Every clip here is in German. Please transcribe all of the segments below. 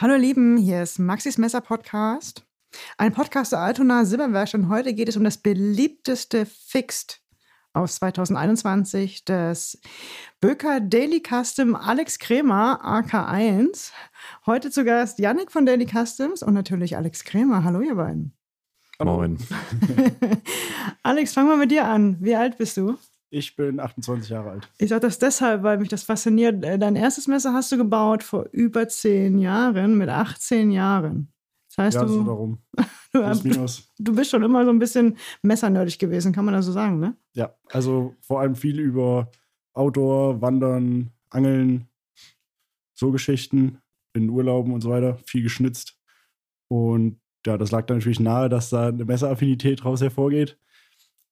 Hallo ihr Lieben, hier ist Maxis Messer Podcast. Ein Podcast der Altona Silberwerk und heute geht es um das beliebteste Fixed aus 2021, das Böker Daily Custom Alex Kremer AK1. Heute zu Gast Yannick von Daily Customs und natürlich Alex Kremer. Hallo ihr beiden. Moin. Alex, fangen wir mit dir an. Wie alt bist du? Ich bin 28 Jahre alt. Ich sage das deshalb, weil mich das fasziniert. Äh, dein erstes Messer hast du gebaut vor über zehn Jahren, mit 18 Jahren. Das heißt, ja, du, so darum. du, minus. du bist schon immer so ein bisschen messernördig gewesen, kann man das so sagen, ne? Ja, also vor allem viel über Outdoor, Wandern, Angeln, so Geschichten in Urlauben und so weiter, viel geschnitzt. Und ja, das lag dann natürlich nahe, dass da eine Messeraffinität draus hervorgeht.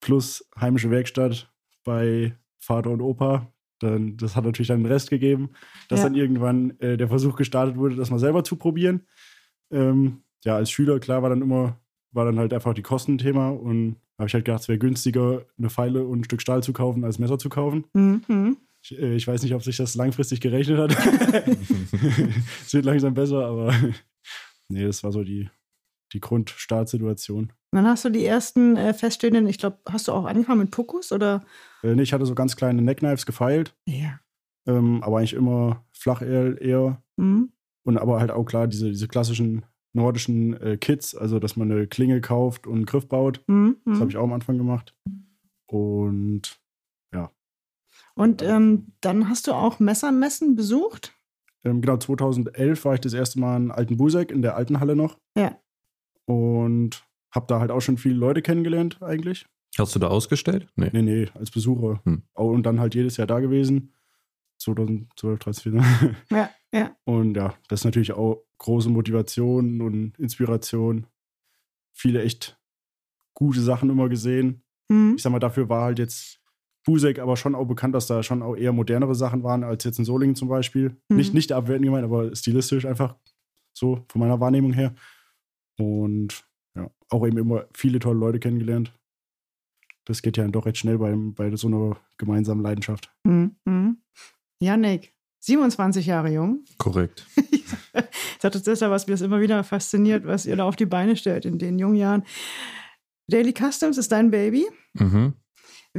Plus heimische Werkstatt bei Vater und Opa. Dann, das hat natürlich dann den Rest gegeben, dass Ja. dann irgendwann äh, der Versuch gestartet wurde, das mal selber zu probieren. Ähm, ja, als Schüler, klar, war dann immer, war dann halt einfach die Kostenthema und habe ich halt gedacht, es wäre günstiger, eine Pfeile und ein Stück Stahl zu kaufen, als Messer zu kaufen. Mhm. Ich, äh, ich weiß nicht, ob sich das langfristig gerechnet hat. es wird langsam besser, aber nee, das war so die, die Grundstartsituation. Dann hast du die ersten äh, feststehenden, ich glaube, hast du auch angefangen mit Pokus oder? Äh, nee, ich hatte so ganz kleine Neckknives gefeilt, Ja. ähm, aber eigentlich immer flach eher, eher. Mhm. Und aber halt auch klar diese, diese klassischen nordischen äh, Kits, also dass man eine Klinge kauft und einen Griff baut. Mhm. Das habe ich auch am Anfang gemacht. Und Und ähm, dann hast du auch Messermessen besucht? ähm, genau, 2011 war ich das erste Mal in Altenbuseck, in der alten Halle noch. Ja. Und habe da halt auch schon viele Leute kennengelernt eigentlich. Hast du da ausgestellt? Nee. Nee, nee, als Besucher. Hm. Und dann halt jedes Jahr da gewesen. 2012, 2014. Ja, ja. Und ja, das ist natürlich auch große Motivation und Inspiration. Viele echt gute Sachen immer gesehen. Mhm. Ich sag mal, dafür war halt jetzt Busek aber schon auch bekannt, dass da schon auch eher modernere Sachen waren als jetzt in Solingen zum Beispiel. Mhm. Nicht, nicht abwertend gemeint, aber stilistisch einfach so von meiner Wahrnehmung her. Und ja, auch eben immer viele tolle Leute kennengelernt. Das geht ja dann doch recht schnell bei, bei so einer gemeinsamen Leidenschaft. Mhm. Yannick, 27 Jahre jung. Korrekt. Ich hatte deshalb, was mir das immer wieder fasziniert, was ihr da auf die Beine stellt in den jungen Jahren. Daily Customs ist dein Baby. Mhm.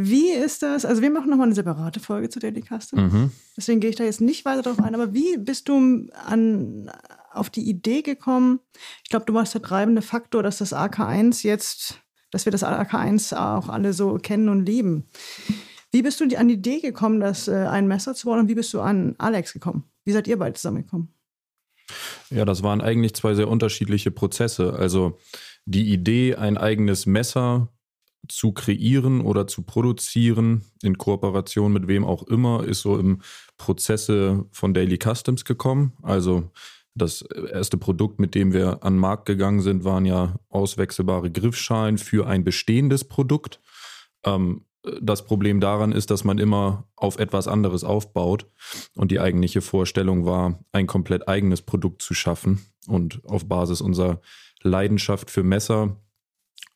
Wie ist das? Also, wir machen nochmal eine separate Folge zu Daily Customs. Mhm. Deswegen gehe ich da jetzt nicht weiter drauf ein. Aber wie bist du an, auf die Idee gekommen? Ich glaube, du warst der treibende Faktor, dass das AK1 jetzt, dass wir das AK1 auch alle so kennen und lieben. Wie bist du an die Idee gekommen, das äh, ein Messer zu bauen und wie bist du an Alex gekommen? Wie seid ihr beide zusammengekommen? Ja, das waren eigentlich zwei sehr unterschiedliche Prozesse. Also die Idee, ein eigenes Messer zu kreieren oder zu produzieren, in Kooperation mit wem auch immer, ist so im Prozesse von Daily Customs gekommen. Also das erste Produkt, mit dem wir an den Markt gegangen sind, waren ja auswechselbare Griffschalen für ein bestehendes Produkt. Ähm, das Problem daran ist, dass man immer auf etwas anderes aufbaut. Und die eigentliche Vorstellung war, ein komplett eigenes Produkt zu schaffen. Und auf Basis unserer Leidenschaft für Messer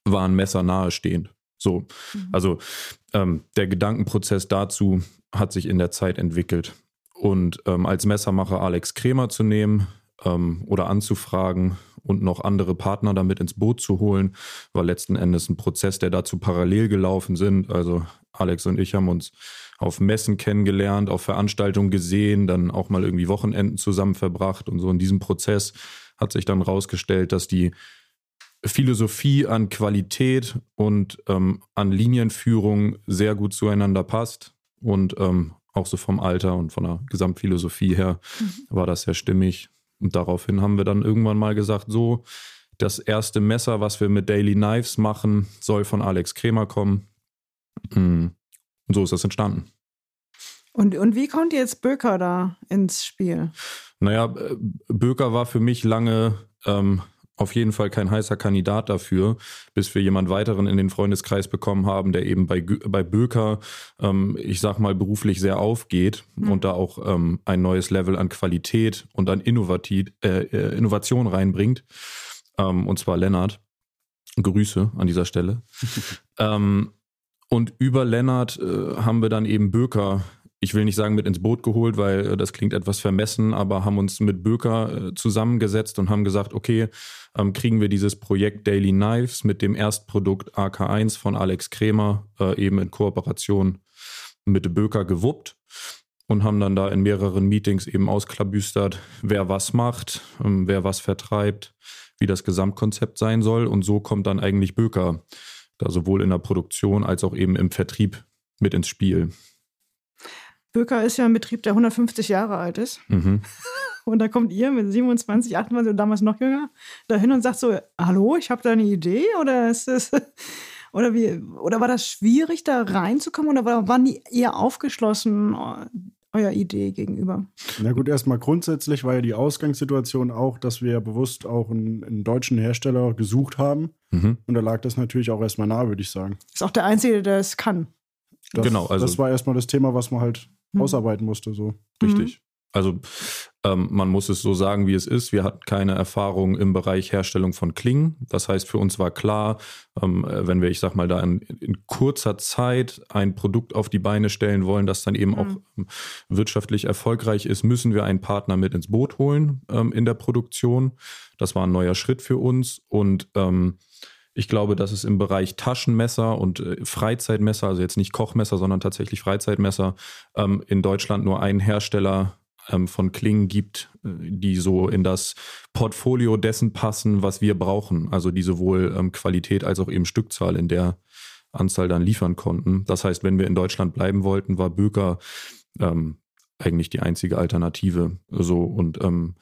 waren Messer nahestehend. So, also ähm, der Gedankenprozess dazu hat sich in der Zeit entwickelt. Und ähm, als Messermacher Alex Kremer zu nehmen ähm, oder anzufragen und noch andere Partner damit ins Boot zu holen, war letzten Endes ein Prozess, der dazu parallel gelaufen sind. Also Alex und ich haben uns auf Messen kennengelernt, auf Veranstaltungen gesehen, dann auch mal irgendwie Wochenenden zusammen verbracht und so in diesem Prozess hat sich dann rausgestellt, dass die Philosophie an Qualität und ähm, an Linienführung sehr gut zueinander passt und ähm, auch so vom Alter und von der Gesamtphilosophie her war das sehr stimmig. Und daraufhin haben wir dann irgendwann mal gesagt, so, das erste Messer, was wir mit Daily Knives machen, soll von Alex Kremer kommen. Mm. Und so ist das entstanden. Und, und wie kommt jetzt Böker da ins Spiel? Naja, Böker war für mich lange ähm, auf jeden Fall kein heißer Kandidat dafür, bis wir jemand weiteren in den Freundeskreis bekommen haben, der eben bei, bei Böker, ähm, ich sag mal, beruflich sehr aufgeht Mhm. und da auch ähm, ein neues Level an Qualität und an Innovativ, äh, äh, Innovation reinbringt. Ähm, und zwar Lennart. Grüße an dieser Stelle. ähm, und über Lennart äh, haben wir dann eben Böker ich will nicht sagen mit ins Boot geholt, weil äh, das klingt etwas vermessen, aber haben uns mit Böker äh, zusammengesetzt und haben gesagt, okay, ähm, kriegen wir dieses Projekt Daily Knives mit dem Erstprodukt AK1 von Alex Kremer äh, eben in Kooperation mit Böker gewuppt und haben dann da in mehreren Meetings eben ausklabüstert, wer was macht, ähm, wer was vertreibt, wie das Gesamtkonzept sein soll. Und so kommt dann eigentlich Böker da sowohl in der Produktion als auch eben im Vertrieb mit ins Spiel. Böker ist ja ein Betrieb, der 150 Jahre alt ist. Mhm. Und da kommt ihr mit 27, 28 und damals noch jünger dahin und sagt so: Hallo, ich habe da eine Idee? Oder ist das. Oder, wie, oder war das schwierig, da reinzukommen? Oder waren die eher aufgeschlossen, eurer Idee gegenüber? Na gut, erstmal grundsätzlich war ja die Ausgangssituation auch, dass wir bewusst auch einen, einen deutschen Hersteller gesucht haben. Mhm. Und da lag das natürlich auch erstmal nahe, würde ich sagen. Ist auch der Einzige, der es kann. Das, genau, also. Das war erstmal das Thema, was man halt mhm. ausarbeiten musste. So. Richtig. Mhm. Also ähm, man muss es so sagen, wie es ist. Wir hatten keine Erfahrung im Bereich Herstellung von Klingen. Das heißt, für uns war klar, ähm, wenn wir, ich sag mal, da in, in, kurzer Zeit ein Produkt auf die Beine stellen wollen, das dann eben mhm. auch ähm, wirtschaftlich erfolgreich ist, müssen wir einen Partner mit ins Boot holen ähm, in der Produktion. Das war ein neuer Schritt für uns und ähm, ich glaube, dass es im Bereich Taschenmesser und äh, Freizeitmesser, also jetzt nicht Kochmesser, sondern tatsächlich Freizeitmesser, ähm, in Deutschland nur einen Hersteller ähm, von Klingen gibt, äh, die so in das Portfolio dessen passen, was wir brauchen. Also die sowohl ähm, Qualität als auch eben Stückzahl in der Anzahl dann liefern konnten. Das heißt, wenn wir in Deutschland bleiben wollten, war Böker ähm, eigentlich die einzige Alternative. So und ähm,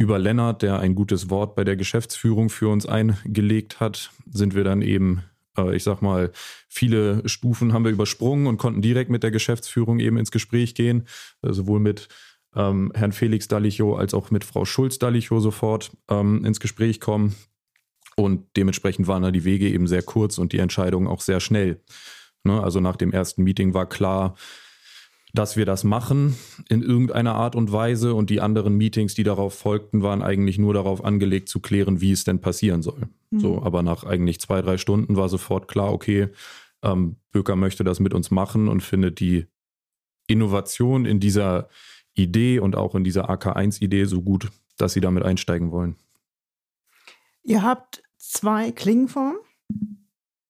über Lennart, der ein gutes Wort bei der Geschäftsführung für uns eingelegt hat, sind wir dann eben, äh, ich sag mal, viele Stufen haben wir übersprungen und konnten direkt mit der Geschäftsführung eben ins Gespräch gehen, äh, sowohl mit ähm, Herrn Felix Dallicho als auch mit Frau Schulz Dallicho sofort ähm, ins Gespräch kommen. Und dementsprechend waren da die Wege eben sehr kurz und die Entscheidungen auch sehr schnell. Ne? Also nach dem ersten Meeting war klar, dass wir das machen in irgendeiner Art und Weise und die anderen Meetings, die darauf folgten, waren eigentlich nur darauf angelegt zu klären, wie es denn passieren soll. Mhm. So, aber nach eigentlich zwei, drei Stunden war sofort klar, okay, ähm, Böker möchte das mit uns machen und findet die Innovation in dieser Idee und auch in dieser AK1-Idee so gut, dass sie damit einsteigen wollen. Ihr habt zwei Klingenformen.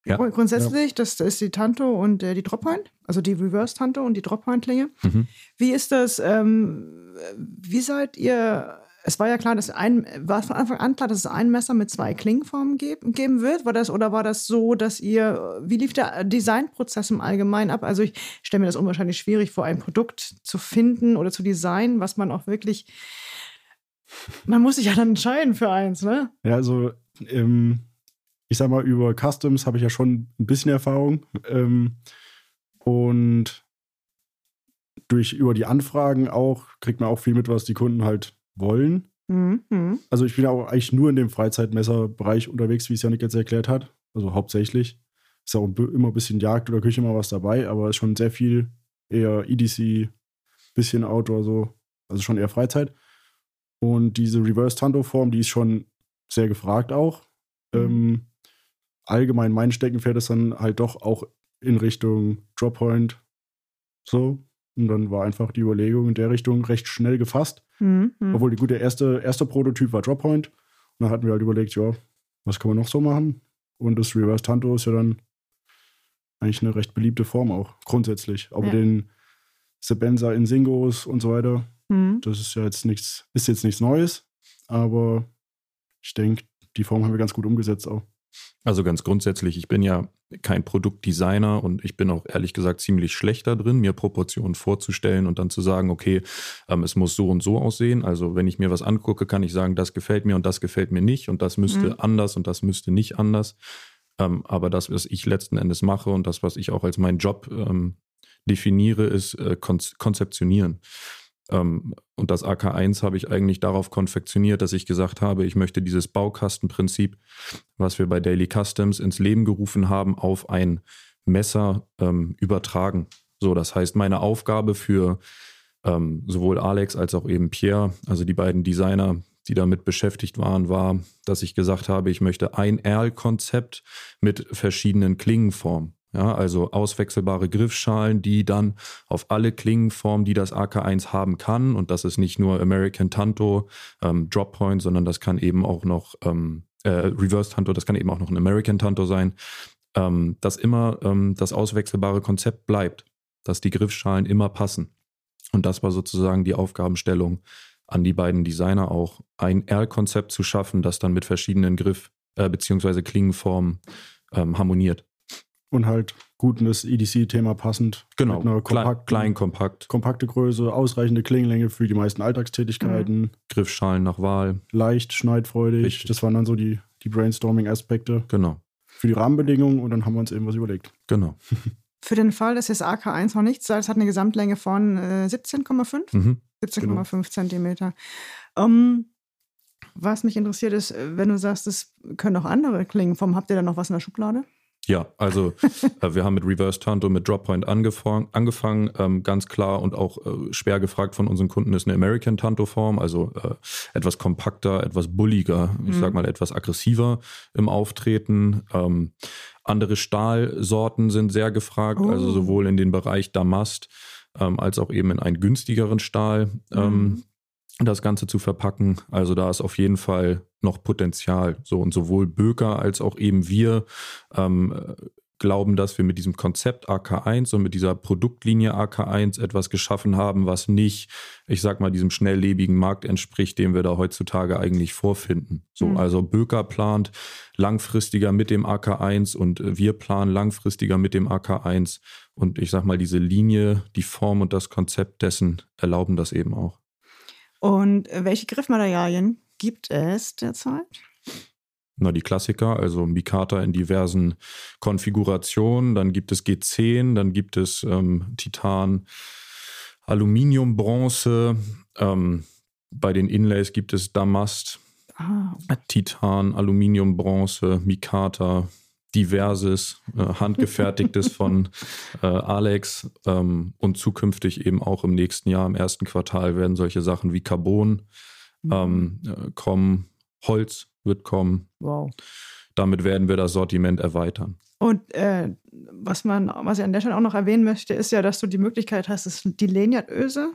Ja. Grundsätzlich, ja. Das, ist die Tanto und äh, die Droppoint, also die Reverse Tanto und die Droppoint-Klinge. Mhm. Wie ist das? Ähm, wie seid ihr? Es war ja klar, dass ein, war von Anfang an klar, dass es ein Messer mit zwei Klingenformen geben, geben wird. War das oder war das so, dass ihr? Wie lief der Designprozess im Allgemeinen ab? Also ich stelle mir das unwahrscheinlich schwierig vor, ein Produkt zu finden oder zu designen, was man auch wirklich man muss sich ja dann entscheiden für eins, ne? Ja, also ähm, ich sag mal, über Customs habe ich ja schon ein bisschen Erfahrung. Ähm, und durch über die Anfragen auch kriegt man auch viel mit, was die Kunden halt wollen. Mhm. Also ich bin auch eigentlich nur in dem Freizeitmesserbereich unterwegs, wie es Janik jetzt erklärt hat. Also hauptsächlich. Ist auch immer ein bisschen Jagd oder Küche mal was dabei, aber ist schon sehr viel eher EDC, bisschen Outdoor so. Also schon eher Freizeit. Und diese Reverse-Tanto-Form, die ist schon sehr gefragt auch. Mhm. Ähm, allgemein mein Steckenpferd ist dann halt doch auch in Richtung Droppoint. So. Und dann war einfach die Überlegung in der Richtung recht schnell gefasst. Mhm. Obwohl die gute erste, erste Prototyp war Droppoint. Und dann hatten wir halt überlegt, ja, was kann man noch so machen? Und das Reverse Tanto ist ja dann eigentlich eine recht beliebte Form auch, grundsätzlich. Aber ja. den Sebenza in Singos und so weiter, mhm. das ist ja jetzt nichts, ist jetzt nichts Neues. Aber ich denke, die Form haben wir ganz gut umgesetzt auch. Also ganz grundsätzlich, ich bin ja kein Produktdesigner und ich bin auch ehrlich gesagt ziemlich schlechter drin, mir Proportionen vorzustellen und dann zu sagen, okay, ähm, es muss so und so aussehen. Also wenn ich mir was angucke, kann ich sagen, das gefällt mir und das gefällt mir nicht und das müsste mhm. anders und das müsste nicht anders. Ähm, aber das, was ich letzten Endes mache und das, was ich auch als meinen Job ähm, definiere, ist äh, konzeptionieren. Ähm, und das AK1 habe ich eigentlich darauf konfektioniert, dass ich gesagt habe, ich möchte dieses Baukastenprinzip, was wir bei Daily Customs ins Leben gerufen haben, auf ein Messer ähm, übertragen. So, das heißt, meine Aufgabe für ähm, sowohl Alex als auch eben Pierre, also die beiden Designer, die damit beschäftigt waren, war, dass ich gesagt habe, ich möchte ein Erl-Konzept mit verschiedenen Klingenformen. Ja, also auswechselbare Griffschalen, die dann auf alle Klingenformen, die das AK1 haben kann, und das ist nicht nur American Tanto, ähm, Drop Point, sondern das kann eben auch noch ähm, äh, Reverse Tanto, das kann eben auch noch ein American Tanto sein, ähm, dass immer ähm, das auswechselbare Konzept bleibt, dass die Griffschalen immer passen. Und das war sozusagen die Aufgabenstellung an die beiden Designer auch, ein R-Konzept zu schaffen, das dann mit verschiedenen Griff- äh, bzw. Klingenformen ähm, harmoniert. Und halt gut in das EDC-Thema passend. Genau, Mit einer klein, kompakten, klein, kompakt, kompakte Größe, ausreichende Klingenlänge für die meisten Alltagstätigkeiten, Griffschalen nach Wahl, leicht, schneidfreudig. Richtig. Das waren dann so die, die Brainstorming-Aspekte genau, für die Rahmenbedingungen und dann haben wir uns eben was überlegt. genau. Für den Fall, dass das AK1 noch nichts sagt, es hat eine Gesamtlänge von äh, 17,5? Mhm. 17,5 Zentimeter. Ähm, was mich interessiert ist, wenn du sagst, es können auch andere Klingenformen, habt ihr da noch was in der Schublade? Ja, also äh, wir haben mit Reverse Tanto, mit Drop Point angefangen, angefangen ähm, ganz klar und auch äh, schwer gefragt von unseren Kunden ist eine American Tanto Form, also äh, etwas kompakter, etwas bulliger, ich Mhm. sag mal etwas aggressiver im Auftreten. Ähm, andere Stahlsorten sind sehr gefragt, Oh. also sowohl in den Bereich Damast ähm, als auch eben in einen günstigeren Stahl. Ähm, Mhm. Das Ganze zu verpacken. Also da ist auf jeden Fall noch Potenzial. So und sowohl Böker als auch eben wir ähm, äh, glauben, dass wir mit diesem Konzept AK1 und mit dieser Produktlinie AK1 etwas geschaffen haben, was nicht, ich sag mal, diesem schnelllebigen Markt entspricht, den wir da heutzutage eigentlich vorfinden. So, Mhm. also Böker plant langfristiger mit dem AK1 und wir planen langfristiger mit dem AK1 und ich sag mal, diese Linie, die Form und das Konzept dessen erlauben das eben auch. Und äh, welche Griffmaterialien gibt es derzeit? Na, die Klassiker, also Mikata in diversen Konfigurationen. Dann gibt es G10, dann gibt es ähm, Titan, Aluminium, Bronze. Ähm, bei den Inlays gibt es Damast, Ah, Titan, Aluminium, Bronze, Mikata, diverses, äh, handgefertigtes von äh, Alex ähm, und zukünftig eben auch im nächsten Jahr, im ersten Quartal, werden solche Sachen wie Carbon ähm, äh, kommen, Holz wird kommen. wow. Damit werden wir das Sortiment erweitern. Und äh, was man, was ich an der Stelle auch noch erwähnen möchte, ist ja, dass du die Möglichkeit hast, die Lanyardöse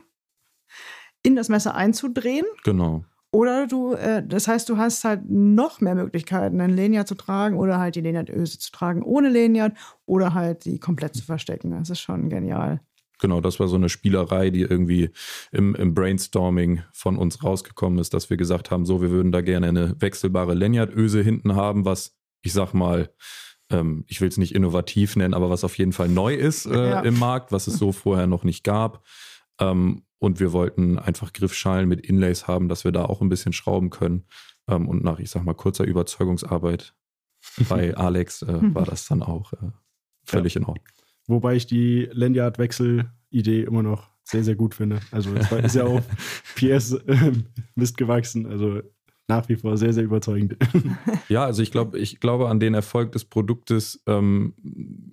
in das Messer einzudrehen. Genau. Oder du, äh, das heißt, du hast halt noch mehr Möglichkeiten, einen Lanyard zu tragen oder halt die Lanyardöse zu tragen ohne Lanyard oder halt die komplett zu verstecken. Das ist schon genial. Genau, das war so eine Spielerei, die irgendwie im, im Brainstorming von uns rausgekommen ist, dass wir gesagt haben, so, wir würden da gerne eine wechselbare Lanyardöse hinten haben, was, ich sag mal, ähm, ich will es nicht innovativ nennen, aber was auf jeden Fall neu ist äh, Ja. im Markt, was es so vorher noch nicht gab. Ähm, und wir wollten einfach Griffschalen mit Inlays haben, dass wir da auch ein bisschen schrauben können. Ähm, und nach, ich sag mal, kurzer Überzeugungsarbeit bei Alex äh, war das dann auch äh, völlig in Ordnung. Wobei ich die Lanyard-Wechsel-Idee immer noch sehr, sehr gut finde. Also es ist ja auch PS äh, Mist gewachsen. Also nach wie vor sehr, sehr überzeugend. Ja, also ich glaube, ich glaube, an den Erfolg des Produktes ähm,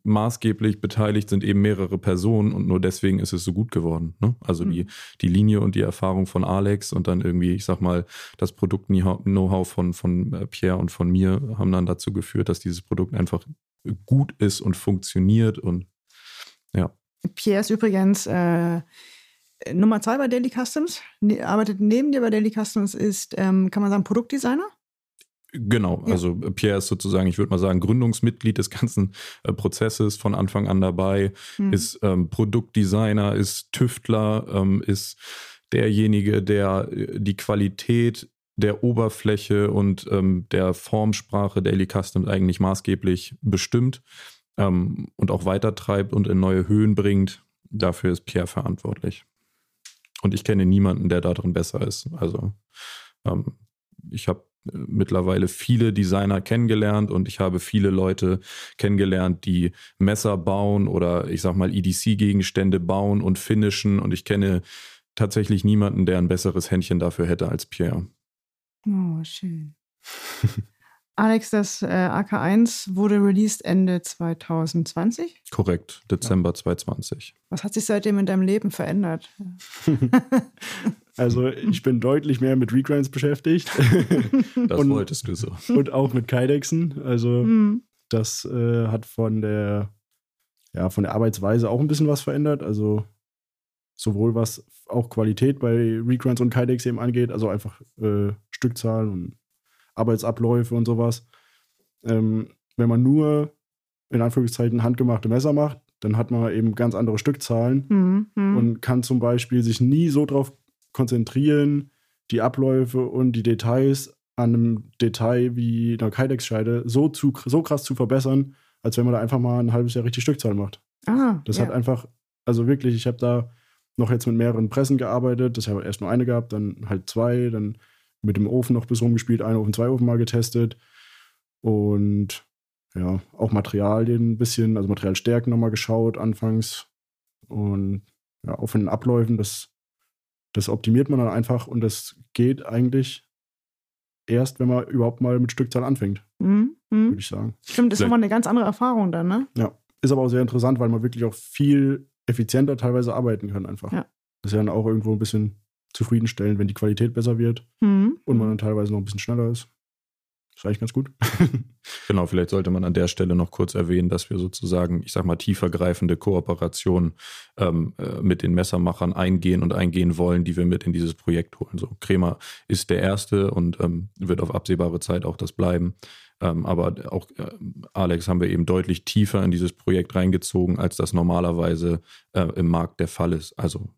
maßgeblich beteiligt sind eben mehrere Personen und nur deswegen ist es so gut geworden. Ne? Also die, die Linie und die Erfahrung von Alex und dann irgendwie, ich sag mal, das Produkt-Know-how von, von äh, Pierre und von mir haben dann dazu geführt, dass dieses Produkt einfach gut ist und funktioniert und Pierre ist übrigens äh, Nummer zwei bei Daily Customs, ne, arbeitet neben dir bei Daily Customs, ist, ähm, kann man sagen, Produktdesigner. Genau, Ja. also Pierre ist sozusagen, ich würde mal sagen, Gründungsmitglied des ganzen äh, Prozesses von Anfang an dabei, Hm. ist ähm, Produktdesigner, ist Tüftler, ähm, ist derjenige, der äh, die Qualität der Oberfläche und ähm, der Formsprache Daily Customs eigentlich maßgeblich bestimmt ähm, und auch weitertreibt und in neue Höhen bringt. Dafür ist Pierre verantwortlich. Und ich kenne niemanden, der darin besser ist. Also ähm, ich habe mittlerweile viele Designer kennengelernt und ich habe viele Leute kennengelernt, die Messer bauen oder ich sag mal EDC-Gegenstände bauen und finishen und ich kenne tatsächlich niemanden, der ein besseres Händchen dafür hätte als Pierre. Oh, schön. Alex, das äh, AK1 wurde released Ende 2020. Korrekt, Dezember 2020. Was hat sich seitdem in deinem Leben verändert? Also ich bin deutlich mehr mit Regrinds beschäftigt Das Und- wolltest du so. und auch mit Kydexen. Also Hm. das äh, hat von der ja, von der Arbeitsweise auch ein bisschen was verändert. Also sowohl was auch Qualität bei Recruits und Kydex eben angeht, also einfach äh, Stückzahlen und Arbeitsabläufe und sowas. Ähm, wenn man nur in Anführungszeichen handgemachte Messer macht, dann hat man eben ganz andere Stückzahlen Mhm. Mhm. und kann zum Beispiel sich nie so darauf konzentrieren, die Abläufe und die Details an einem Detail wie einer Kydex-Scheide so, zu, so krass zu verbessern, als wenn man da einfach mal ein halbes Jahr richtig Stückzahl macht. ah, Das ja. hat einfach, also wirklich, ich habe da noch jetzt mit mehreren Pressen gearbeitet. Das habe erst nur eine gehabt, dann halt zwei, dann mit dem Ofen noch bis rumgespielt, ein Ofen, zwei Ofen mal getestet. Und ja, auch Materialien ein bisschen, also Materialstärken nochmal geschaut anfangs. Und ja, auch von den Abläufen, das, das optimiert man dann einfach und das geht eigentlich erst, wenn man überhaupt mal mit Stückzahl anfängt, Mhm. Mhm. würde ich sagen. Stimmt, das ist nochmal eine ganz andere Erfahrung dann, ne? Ja, ist aber auch sehr interessant, weil man wirklich auch viel effizienter teilweise arbeiten kann einfach. Ja. Das ist ja dann auch irgendwo ein bisschen zufriedenstellend, wenn die Qualität besser wird Mhm. und man dann teilweise noch ein bisschen schneller ist. Ist eigentlich ganz gut. Genau, vielleicht sollte man an der Stelle noch kurz erwähnen, dass wir sozusagen, ich sag mal, tiefergreifende Kooperationen ähm, äh, mit den Messermachern eingehen und eingehen wollen, die wir mit in dieses Projekt holen. So, Kremer ist der Erste und ähm, wird auf absehbare Zeit auch das bleiben. Ähm, aber auch äh, Alex haben wir eben deutlich tiefer in dieses Projekt reingezogen, als das normalerweise äh, im Markt der Fall ist. Also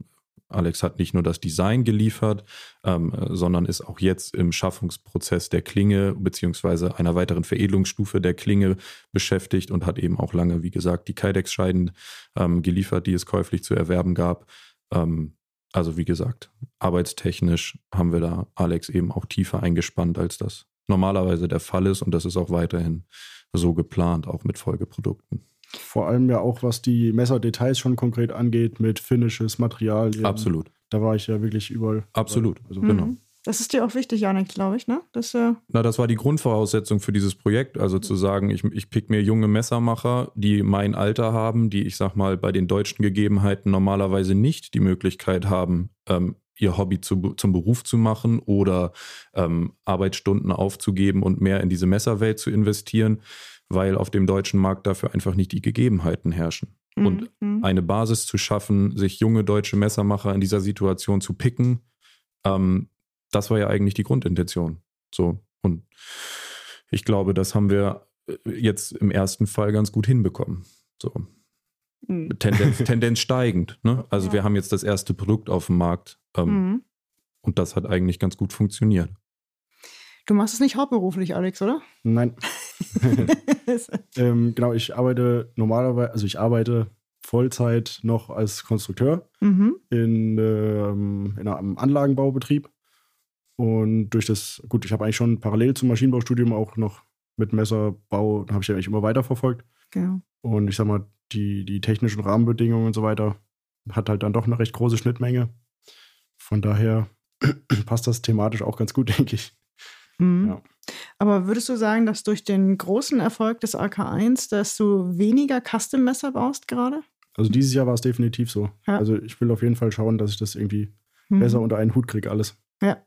Alex hat nicht nur das Design geliefert, ähm, äh, sondern ist auch jetzt im Schaffungsprozess der Klinge beziehungsweise einer weiteren Veredelungsstufe der Klinge beschäftigt und hat eben auch lange, wie gesagt, die Kydex-Scheiden ähm, geliefert, die es käuflich zu erwerben gab. Ähm, also wie gesagt, arbeitstechnisch haben wir da Alex eben auch tiefer eingespannt, als das normalerweise der Fall ist und das ist auch weiterhin so geplant, auch mit Folgeprodukten. Vor allem ja auch, was die Messerdetails schon konkret angeht, mit Finishes, Materialien. Absolut, Da war ich ja wirklich überall. absolut. Also, Mhm. Genau. Das ist dir auch wichtig, Janik, glaube ich, ne? Das, äh, Na, das war die Grundvoraussetzung für dieses Projekt. Also zu sagen, ich, ich pick mir junge Messermacher, die mein Alter haben, die, ich sag mal, bei den deutschen Gegebenheiten normalerweise nicht die Möglichkeit haben, ähm, ihr Hobby zu, zum Beruf zu machen oder ähm, Arbeitsstunden aufzugeben und mehr in diese Messerwelt zu investieren, weil auf dem deutschen Markt dafür einfach nicht die Gegebenheiten herrschen. Und mhm. eine Basis zu schaffen, sich junge deutsche Messermacher in dieser Situation zu picken, ähm, das war ja eigentlich die Grundintention. So. Und ich glaube, das haben wir äh, jetzt im ersten Fall ganz gut hinbekommen. So. Mhm. Tendenz, Tendenz steigend. Ne? Also Ja. wir haben jetzt das erste Produkt auf dem Markt ähm, Mhm. und das hat eigentlich ganz gut funktioniert. Du machst es nicht hauptberuflich, Alex, oder? Nein. ähm, genau, ich arbeite normalerweise, also ich arbeite Vollzeit noch als Konstrukteur mhm. in, ähm, in einem Anlagenbaubetrieb. Und durch das, gut, ich habe eigentlich schon parallel zum Maschinenbaustudium auch noch mit Messerbau, habe ich ja eigentlich immer weiterverfolgt. Genau. Und ich sag mal, die, die technischen Rahmenbedingungen und so weiter hat halt dann doch eine recht große Schnittmenge. Von daher passt das thematisch auch ganz gut, denke ich. Mhm. Ja. Aber würdest du sagen, dass durch den großen Erfolg des AK1, dass du weniger Custom-Messer baust gerade? Also dieses Jahr war es definitiv so. Ja. Also ich will auf jeden Fall schauen, dass ich das irgendwie Mhm. besser unter einen Hut kriege, alles. Ja.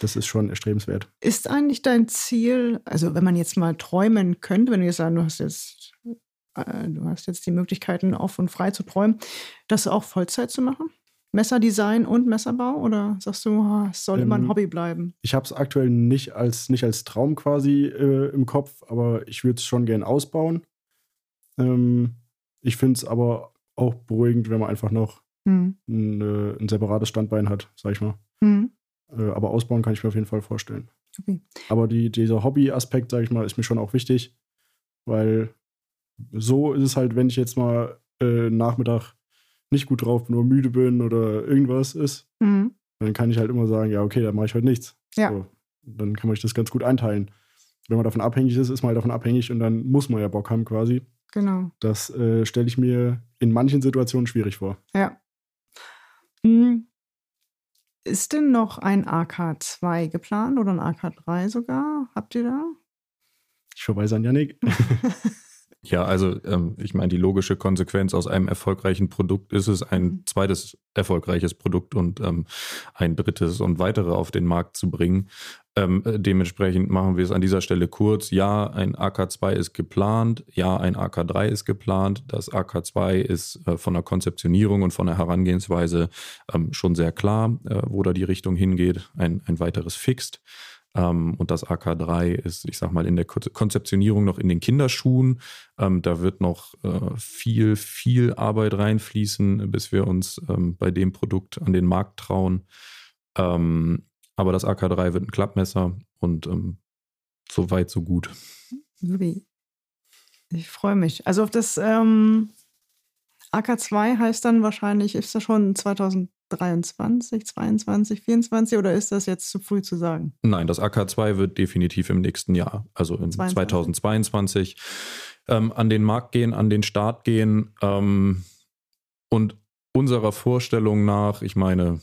Das ist schon erstrebenswert. Ist eigentlich dein Ziel, also wenn man jetzt mal träumen könnte, wenn du jetzt sagen, du hast jetzt, äh, du hast jetzt die Möglichkeiten, offen und frei zu träumen, das auch Vollzeit zu machen? Messerdesign und Messerbau? Oder sagst du, ah, es soll immer ein Ähm, Hobby bleiben? Ich habe es aktuell nicht als, nicht als Traum quasi äh, im Kopf, aber ich würde es schon gern ausbauen. Ähm, ich finde es aber auch beruhigend, wenn man einfach noch Hm. ein, äh, ein separates Standbein hat, sag ich mal. Hm. Äh, aber ausbauen kann ich mir auf jeden Fall vorstellen. Okay. Aber die, dieser Hobby-Aspekt, sag ich mal, ist mir schon auch wichtig, weil so ist es halt, wenn ich jetzt mal äh, Nachmittag nicht gut drauf bin oder müde bin oder irgendwas ist, Hm. dann kann ich halt immer sagen, ja, okay, dann mache ich heute nichts. Ja. So, dann kann man sich das ganz gut einteilen. Wenn man davon abhängig ist, ist man halt davon abhängig und dann muss man ja Bock haben quasi. Genau. Das äh, stelle ich mir in manchen Situationen schwierig vor. Ja. Hm. Ist denn noch ein AK2 geplant oder ein AK3 sogar? Habt ihr da? Ich verweise an Janik. Ja, also ähm, ich meine, die logische Konsequenz aus einem erfolgreichen Produkt ist es, ein Mhm. zweites erfolgreiches Produkt und ähm, ein drittes und weitere auf den Markt zu bringen. Ähm, äh, dementsprechend machen wir es an dieser Stelle kurz. Ja, ein AK2 ist geplant. Ja, ein AK3 ist geplant. Das AK2 ist äh, von der Konzeptionierung und von der Herangehensweise ähm, schon sehr klar, äh, wo da die Richtung hingeht. Ein, ein weiteres Fixed. Ähm, und das AK3 ist, ich sag mal, in der Konzeptionierung noch in den Kinderschuhen. Ähm, da wird noch äh, viel, viel Arbeit reinfließen, bis wir uns ähm, bei dem Produkt an den Markt trauen. Aber das AK3 wird ein Klappmesser und so weit, so gut. Ich freue mich. Also auf das ähm, AK2 heißt dann wahrscheinlich, ist das schon 2023, 22, 24 oder ist das jetzt zu früh zu sagen? Nein, das AK2 wird definitiv im nächsten Jahr, also in 22. 2022, ähm, an den Markt gehen, an den Start gehen. Ähm, und unserer Vorstellung nach, ich meine,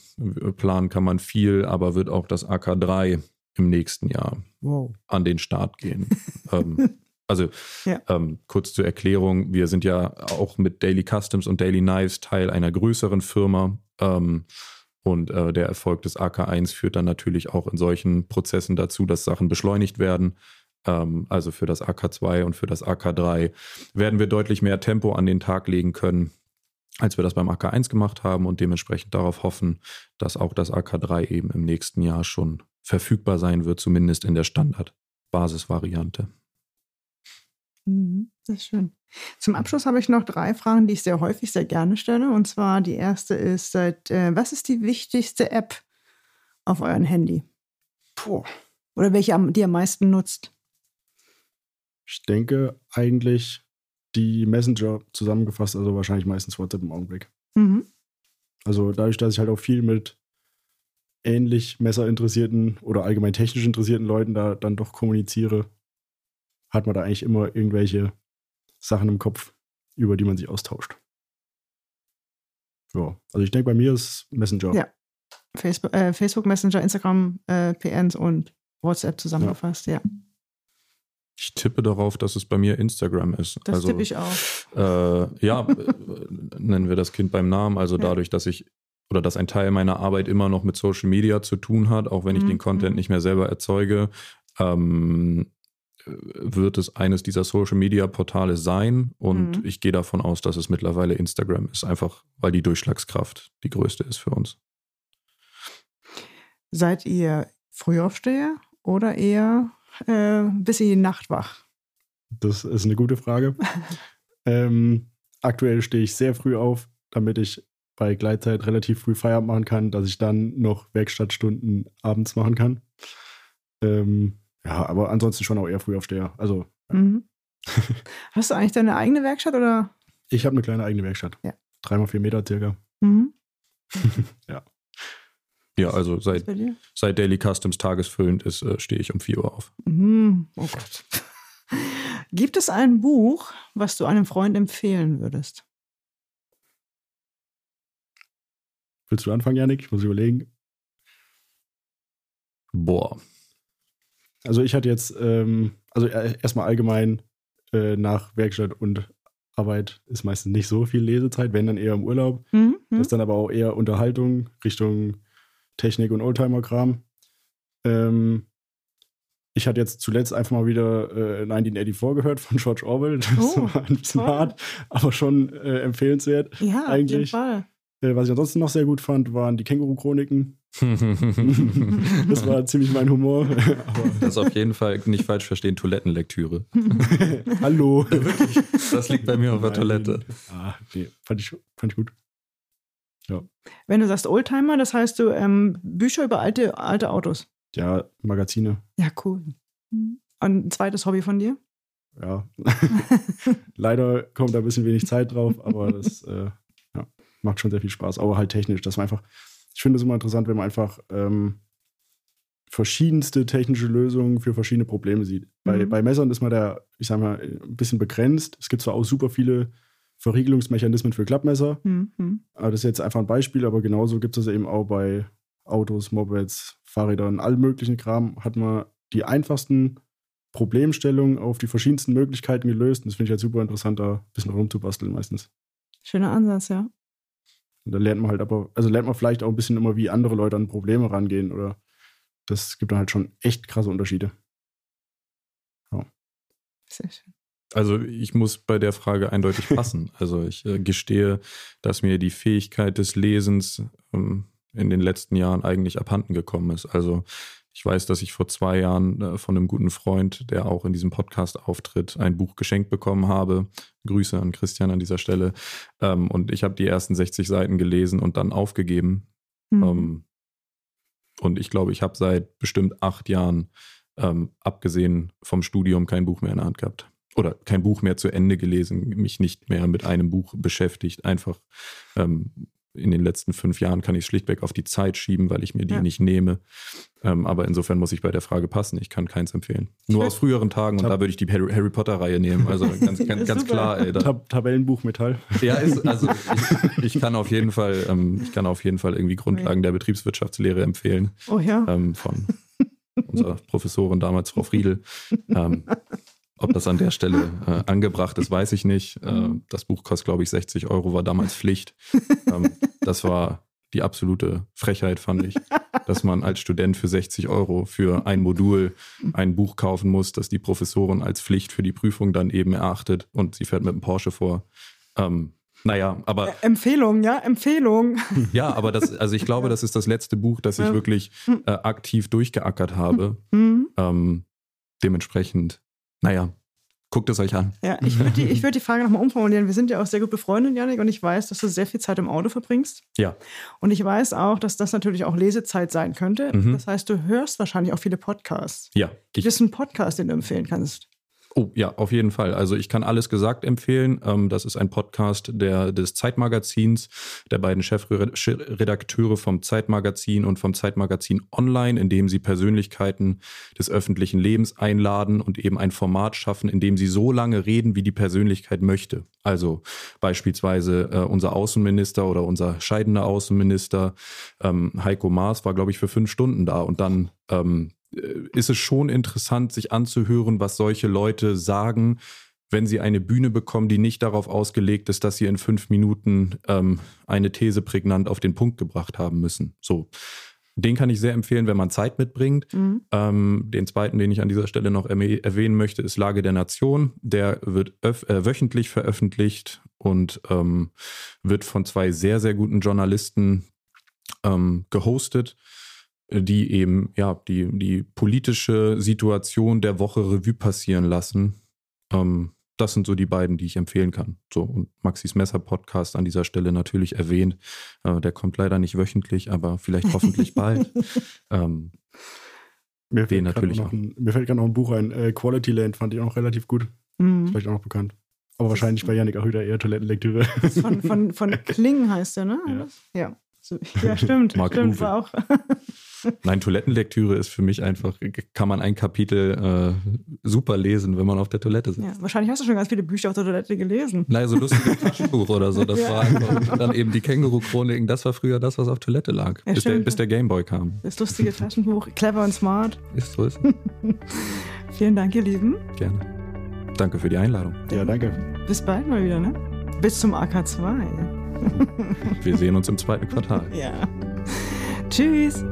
planen kann man viel, aber wird auch das AK3 im nächsten Jahr wow. an den Start gehen. ähm, also ja. ähm, kurz zur Erklärung, wir sind ja auch mit Daily Customs und Daily Knives Teil einer größeren Firma. Ähm, und äh, der Erfolg des AK1 führt dann natürlich auch in solchen Prozessen dazu, dass Sachen beschleunigt werden. Ähm, also für das AK2 und für das AK3 werden wir deutlich mehr Tempo an den Tag legen können als wir das beim AK1 gemacht haben und dementsprechend darauf hoffen, dass auch das AK3 eben im nächsten Jahr schon verfügbar sein wird, zumindest in der Standard-Basisvariante. Mhm, das ist schön. Zum Abschluss habe ich noch drei Fragen, die ich sehr häufig, sehr gerne stelle. Und zwar die erste ist, äh, was ist die wichtigste App auf eurem Handy? Puh. Oder welche die ihr am meisten nutzt? Ich denke eigentlich die Messenger zusammengefasst, also wahrscheinlich meistens WhatsApp im Augenblick. Mhm. Also dadurch, dass ich halt auch viel mit ähnlich messerinteressierten oder allgemein technisch interessierten Leuten da dann doch kommuniziere, hat man da eigentlich immer irgendwelche Sachen im Kopf, über die man sich austauscht. Ja, also ich denke, bei mir ist Messenger. Ja. Facebook, äh, Facebook Messenger, Instagram, äh, PNs und WhatsApp zusammengefasst, ja. ja. Ich tippe darauf, dass es bei mir Instagram ist. Das also, tippe ich auch. Äh, ja, nennen wir das Kind beim Namen. Also ja. dadurch, dass ich oder dass ein Teil meiner Arbeit immer noch mit Social Media zu tun hat, auch wenn ich mhm. den Content mhm. nicht mehr selber erzeuge, ähm, wird es eines dieser Social Media Portale sein. Und mhm. ich gehe davon aus, dass es mittlerweile Instagram ist, einfach weil die Durchschlagskraft die größte ist für uns. Seid ihr Frühaufsteher oder eher äh, bis in die Nacht wach? Das ist eine gute Frage. ähm, aktuell stehe ich sehr früh auf, damit ich bei Gleitzeit relativ früh Feierabend machen kann, dass ich dann noch Werkstattstunden abends machen kann. Ähm, ja, aber ansonsten schon auch eher früh aufsteher. Also. Mhm. Hast du eigentlich deine eigene Werkstatt oder? Ich habe eine kleine eigene Werkstatt. Ja. Dreimal vier Meter circa. Mhm. ja. Ja, also seit, seit Daily Customs tagesfüllend ist, äh, stehe ich um 4 Uhr auf. Mhm. Oh Gott. Gibt es ein Buch, was du einem Freund empfehlen würdest? Willst du anfangen, Janik? Ich muss überlegen. Boah. Also ich hatte jetzt, ähm, also erstmal allgemein äh, nach Werkstatt und Arbeit ist meistens nicht so viel Lesezeit, wenn dann eher im Urlaub. Mhm. Das ist dann aber auch eher Unterhaltung Richtung Technik und Oldtimer-Kram. Ähm, ich hatte jetzt zuletzt einfach mal wieder äh, 1984 gehört von George Orwell. Das oh, war ein bisschen toll. hart, aber schon äh, empfehlenswert. Ja, eigentlich. auf jeden Fall. Äh, was ich ansonsten noch sehr gut fand, waren die Känguru-Chroniken. das war ziemlich mein Humor. das ist auf jeden Fall nicht falsch verstehen, Toilettenlektüre. Hallo. Wirklich. Das liegt bei mir auf der Nein. Toilette. Ah, nee, fand ich, fand ich gut. Ja. Wenn du sagst Oldtimer, das heißt du ähm, Bücher über alte, alte Autos. Ja, Magazine. Ja, cool. Und ein zweites Hobby von dir? Ja. Leider kommt da ein bisschen wenig Zeit drauf, aber das äh, ja, macht schon sehr viel Spaß. Aber halt technisch, dass man einfach, ich finde es immer interessant, wenn man einfach ähm, verschiedenste technische Lösungen für verschiedene Probleme sieht. Bei, mhm. bei Messern ist man da, ich sag mal, ein bisschen begrenzt. Es gibt zwar auch super viele Verriegelungsmechanismen für Klappmesser. Mhm. Aber das ist jetzt einfach ein Beispiel, aber genauso gibt es eben auch bei Autos, Mopeds, Fahrrädern, all möglichen Kram, hat man die einfachsten Problemstellungen auf die verschiedensten Möglichkeiten gelöst. Und das finde ich halt super interessant, da ein bisschen rumzubasteln meistens. Schöner Ansatz, ja. Und da lernt man halt aber, also lernt man vielleicht auch ein bisschen immer, wie andere Leute an Probleme rangehen oder das gibt dann halt schon echt krasse Unterschiede. Sehr schön. Also ich muss bei der Frage eindeutig passen. Also ich äh, gestehe, dass mir die Fähigkeit des Lesens ähm, in den letzten Jahren eigentlich abhanden gekommen ist. Also ich weiß, dass ich vor zwei Jahren äh, von einem guten Freund, der auch in diesem Podcast auftritt, ein Buch geschenkt bekommen habe. Grüße an Christian an dieser Stelle. Ähm, und ich habe die ersten 60 Seiten gelesen und dann aufgegeben. Mhm. Ähm, und ich glaube, ich habe seit bestimmt acht Jahren, ähm, abgesehen vom Studium, kein Buch mehr in der Hand gehabt. Oder kein Buch mehr zu Ende gelesen, mich nicht mehr mit einem Buch beschäftigt. Einfach in den letzten fünf Jahren kann ich es schlichtweg auf die Zeit schieben, weil ich mir die Ja. nicht nehme. Ähm, aber insofern muss ich bei der Frage passen. Ich kann keins empfehlen. Nur aus früheren Tagen und Tab- da würde ich die Harry, Harry Potter-Reihe nehmen. Also ganz, ganz, ganz klar, ey. Da, Tab Tabellenbuch Metall. ja, ist, also ich, ich kann auf jeden Fall, ähm, ich kann auf jeden Fall irgendwie Grundlagen der Betriebswirtschaftslehre empfehlen Oh ja. ähm, von unserer Professorin damals, Frau Friedel. Ob das an der Stelle äh, angebracht ist, weiß ich nicht. Äh, das Buch kostet, glaube ich, 60 Euro, war damals Pflicht. Ähm, das war die absolute Frechheit, fand ich, dass man als Student für 60 Euro für ein Modul ein Buch kaufen muss, das die Professorin als Pflicht für die Prüfung dann eben erachtet und sie fährt mit einem Porsche vor. Ähm, naja, aber Ä- Empfehlung, ja, Empfehlung. ja, aber das, also ich glaube, das ist das letzte Buch, das ich Ja. wirklich äh, aktiv durchgeackert habe. Mhm. Ähm, dementsprechend, naja, guckt es euch an. Ja, ich würde die, ich würd die Frage nochmal umformulieren. Wir sind ja auch sehr gut befreundet, Janik, und ich weiß, dass du sehr viel Zeit im Auto verbringst. Ja. Und ich weiß auch, dass das natürlich auch Lesezeit sein könnte. Mhm. Das heißt, du hörst wahrscheinlich auch viele Podcasts. Ja, Gibt es einen Podcast, den du empfehlen kannst? Oh ja, auf jeden Fall. Also ich kann alles gesagt empfehlen. Ähm, das ist ein Podcast der, des Zeitmagazins, der beiden Chefredakteure vom Zeitmagazin und vom Zeitmagazin Online, in dem sie Persönlichkeiten des öffentlichen Lebens einladen und eben ein Format schaffen, in dem sie so lange reden, wie die Persönlichkeit möchte. Also beispielsweise äh, unser Außenminister oder unser scheidender Außenminister ähm, Heiko Maas war, glaube ich, für fünf Stunden da und dann ähm, äh, ist es schon interessant, sich anzuhören, was solche Leute sagen, wenn sie eine Bühne bekommen, die nicht darauf ausgelegt ist, dass sie in fünf Minuten ähm, eine These prägnant auf den Punkt gebracht haben müssen. So. Den kann ich sehr empfehlen, wenn man Zeit mitbringt. Mhm. Ähm, den zweiten, den ich an dieser Stelle noch erwähnen möchte, ist Lage der Nation. Der wird äh, wöchentlich veröffentlicht und ähm, wird von zwei sehr, sehr guten Journalisten ähm, gehostet, die eben ja die, die politische Situation der Woche Revue passieren lassen. Ähm, das sind so die beiden, die ich empfehlen kann. So, und Maxis Messer Podcast an dieser Stelle natürlich erwähnt. Äh, der kommt leider nicht wöchentlich, aber vielleicht hoffentlich bald. Ähm, Mir fällt natürlich noch auch. ein, mir fällt gerade noch ein Buch ein. Äh, Quality Land fand ich auch noch relativ gut. Mhm. Vielleicht auch noch bekannt. Aber wahrscheinlich bei Yannick auch wieder eher Toilettenlektüre. Von, von, von Kling heißt der, ne? Ja. Ja. So, ja, stimmt. Mark stimmt, Uwe. war auch. Nein, Toilettenlektüre ist für mich einfach, kann man ein Kapitel äh, super lesen, wenn man auf der Toilette sitzt. Ja, wahrscheinlich hast du schon ganz viele Bücher auf der Toilette gelesen. Nein, so lustiges Taschenbuch oder so. Das Ja. war einfach, und dann eben die Känguru-Chroniken, das war früher das, was auf Toilette lag, Ja, bis, der, bis der Gameboy kam. Das lustige Taschenbuch, clever und smart. Ist so ist es. Vielen Dank, ihr Lieben. Gerne. Danke für die Einladung. ja, danke. Bis bald mal wieder, ne? Bis zum AK2. Wir sehen uns im zweiten Quartal. Ja. Tschüss!